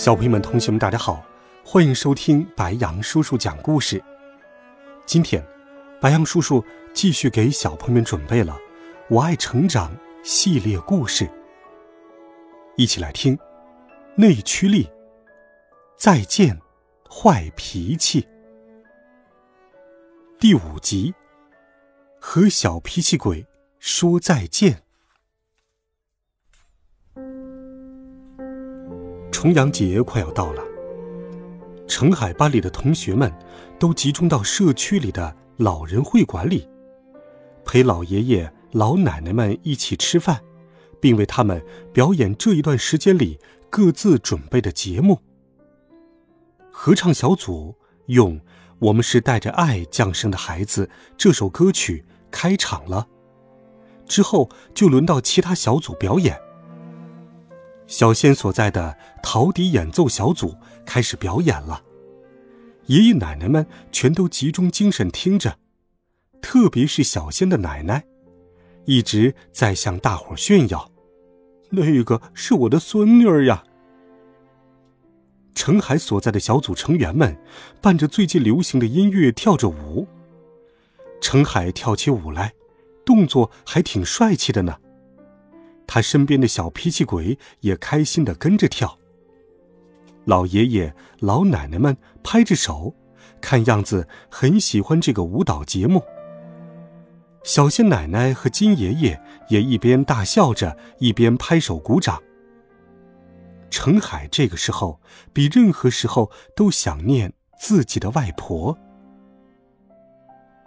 小朋友们、同学们，大家好，欢迎收听白杨叔叔讲故事。今天，白杨叔叔继续给小朋友们准备了《我爱成长》系列故事，一起来听《内驱力》。再见，坏脾气。第五集，和小脾气鬼说再见。重阳节快要到了，澄海班里的同学们都集中到社区里的老人会馆里，陪老爷爷老奶奶们一起吃饭，并为他们表演这一段时间里各自准备的节目。合唱小组用《我们是带着爱降生的孩子》这首歌曲开场了，之后就轮到其他小组表演。小仙所在的陶笛演奏小组开始表演了，爷爷奶奶们全都集中精神听着，特别是小仙的奶奶，一直在向大伙炫耀：“那个是我的孙女儿呀！”程海所在的小组成员们伴着最近流行的音乐跳着舞，程海跳起舞来，动作还挺帅气的呢。他身边的小脾气鬼也开心的跟着跳。老爷爷、老奶奶们拍着手，看样子很喜欢这个舞蹈节目。小仙奶奶和金爷爷也一边大笑着，一边拍手鼓掌。程海这个时候比任何时候都想念自己的外婆。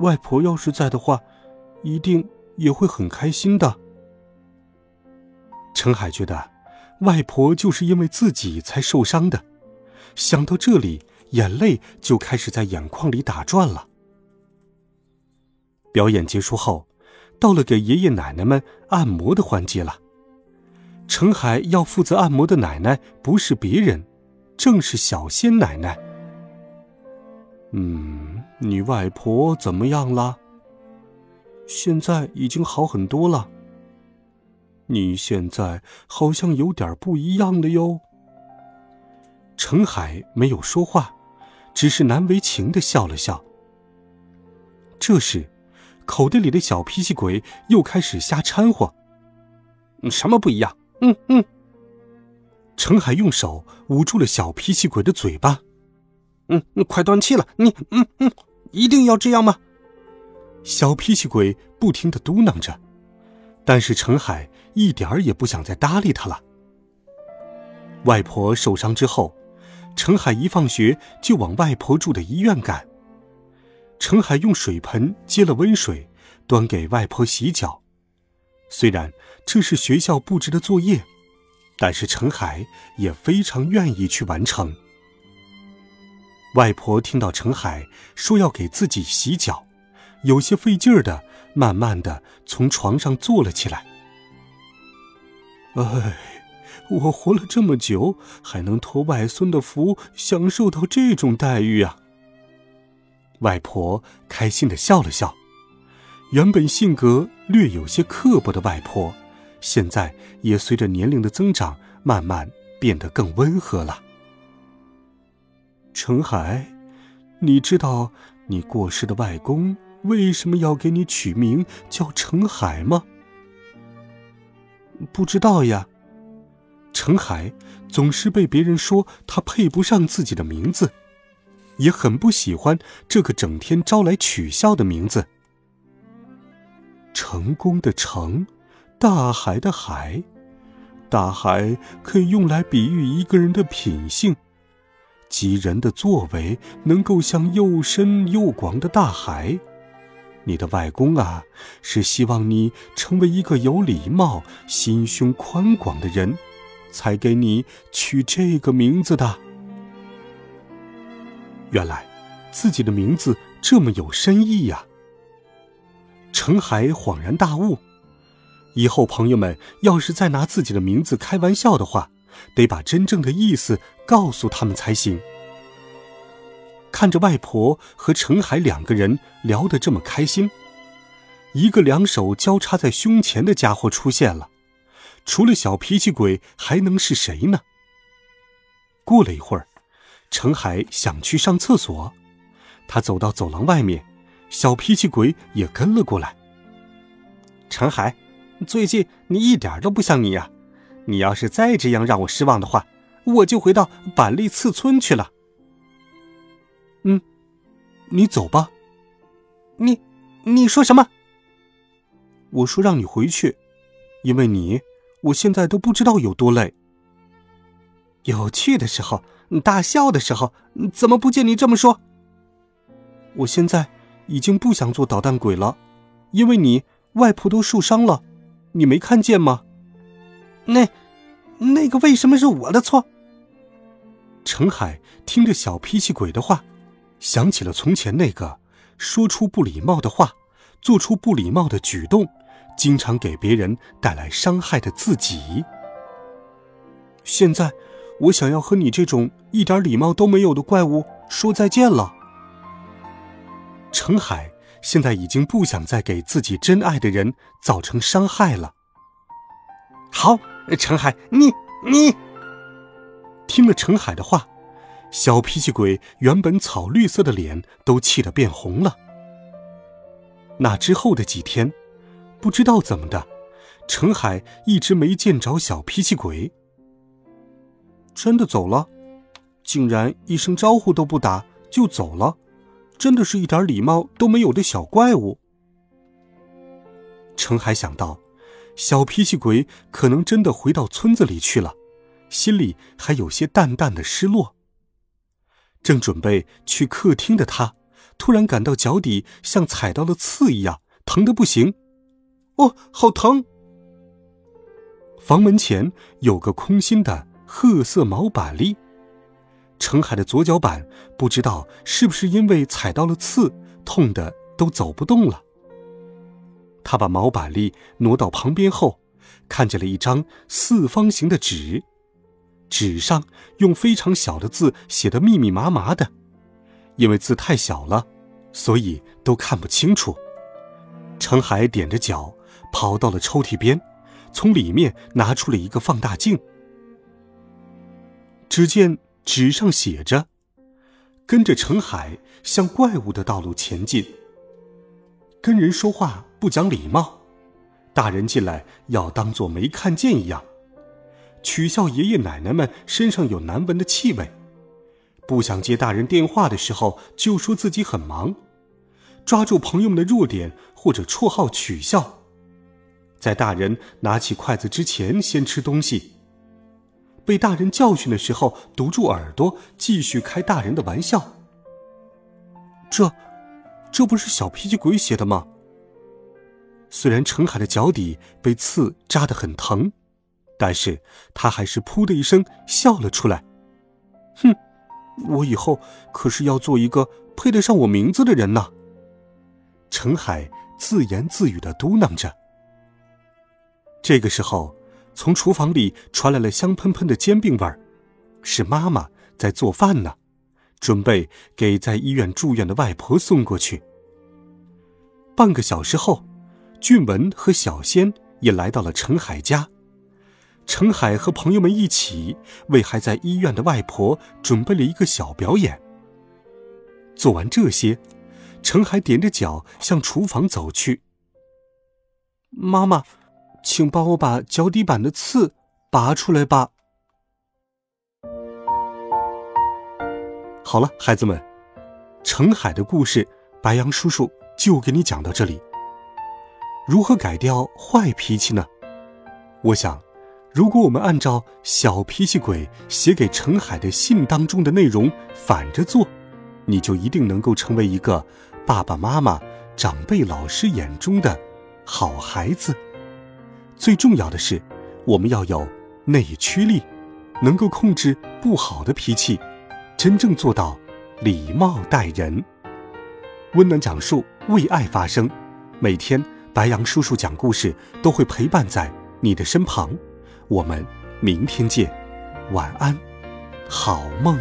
外婆要是在的话，一定也会很开心的。程海觉得，外婆就是因为自己才受伤的。想到这里，眼泪就开始在眼眶里打转了。表演结束后，到了给爷爷奶奶们按摩的环节了。程海要负责按摩的奶奶不是别人，正是小仙奶奶。嗯，你外婆怎么样了？现在已经好很多了。你现在好像有点不一样了哟。程海没有说话，只是难为情的笑了笑。这时，口袋里的小脾气鬼又开始瞎掺和。什么不一样？嗯嗯。程海用手捂住了小脾气鬼的嘴巴。嗯，快断气了！你嗯嗯，一定要这样吗？小脾气鬼不停的嘟囔着。但是程海一点儿也不想再搭理他了。外婆受伤之后，程海一放学就往外婆住的医院赶。程海用水盆接了温水，端给外婆洗脚。虽然这是学校布置的作业，但是程海也非常愿意去完成。外婆听到程海说要给自己洗脚，有些费劲儿的。慢慢的从床上坐了起来。哎，我活了这么久，还能托外孙的福，享受到这种待遇啊！外婆开心的笑了笑。原本性格略有些刻薄的外婆，现在也随着年龄的增长，慢慢变得更温和了。程海，你知道你过世的外公？为什么要给你取名叫程海吗？不知道呀。程海总是被别人说他配不上自己的名字，也很不喜欢这个整天招来取笑的名字。成功的成，大海的海，大海可以用来比喻一个人的品性，即人的作为能够像又深又广的大海。你的外公啊，是希望你成为一个有礼貌、心胸宽广的人，才给你取这个名字的。原来，自己的名字这么有深意呀！程海恍然大悟，以后朋友们要是再拿自己的名字开玩笑的话，得把真正的意思告诉他们才行。看着外婆和程海两个人聊得这么开心，一个两手交叉在胸前的家伙出现了。除了小脾气鬼，还能是谁呢？过了一会儿，程海想去上厕所，他走到走廊外面，小脾气鬼也跟了过来。程海，最近你一点都不像你呀！你要是再这样让我失望的话，我就回到板栗次村去了。嗯，你走吧。你，你说什么？我说让你回去，因为你，我现在都不知道有多累。有趣的时候，大笑的时候，怎么不见你这么说？我现在已经不想做捣蛋鬼了，因为你外婆都受伤了，你没看见吗？那，那个为什么是我的错？程海听着小脾气鬼的话。想起了从前那个说出不礼貌的话、做出不礼貌的举动、经常给别人带来伤害的自己。现在，我想要和你这种一点礼貌都没有的怪物说再见了。程海现在已经不想再给自己真爱的人造成伤害了。好，程海，你你听了程海的话。小脾气鬼原本草绿色的脸都气得变红了。那之后的几天，不知道怎么的，程海一直没见着小脾气鬼。真的走了，竟然一声招呼都不打就走了，真的是一点礼貌都没有的小怪物。程海想到，小脾气鬼可能真的回到村子里去了，心里还有些淡淡的失落。正准备去客厅的他，突然感到脚底像踩到了刺一样，疼得不行。哦，好疼！房门前有个空心的褐色毛板栗，程海的左脚板不知道是不是因为踩到了刺，痛的都走不动了。他把毛板栗挪到旁边后，看见了一张四方形的纸。纸上用非常小的字写的密密麻麻的，因为字太小了，所以都看不清楚。程海踮着脚跑到了抽屉边，从里面拿出了一个放大镜。只见纸上写着：“跟着程海向怪物的道路前进。跟人说话不讲礼貌，大人进来要当做没看见一样。”取笑爷爷奶奶们身上有难闻的气味，不想接大人电话的时候就说自己很忙，抓住朋友们的弱点或者绰号取笑，在大人拿起筷子之前先吃东西，被大人教训的时候堵住耳朵继续开大人的玩笑。这，这不是小脾气鬼写的吗？虽然程海的脚底被刺扎得很疼。但是他还是噗的一声笑了出来。哼，我以后可是要做一个配得上我名字的人呢。程海自言自语的嘟囔着。这个时候，从厨房里传来了香喷喷的煎饼味儿，是妈妈在做饭呢，准备给在医院住院的外婆送过去。半个小时后，俊文和小仙也来到了程海家。程海和朋友们一起为还在医院的外婆准备了一个小表演。做完这些，程海踮着脚向厨房走去。妈妈，请帮我把脚底板的刺拔出来吧。好了，孩子们，程海的故事，白杨叔叔就给你讲到这里。如何改掉坏脾气呢？我想。如果我们按照小脾气鬼写给陈海的信当中的内容反着做，你就一定能够成为一个爸爸妈妈、长辈、老师眼中的好孩子。最重要的是，我们要有内驱力，能够控制不好的脾气，真正做到礼貌待人。温暖讲述，为爱发声。每天，白羊叔叔讲故事都会陪伴在你的身旁。我们明天见，晚安，好梦。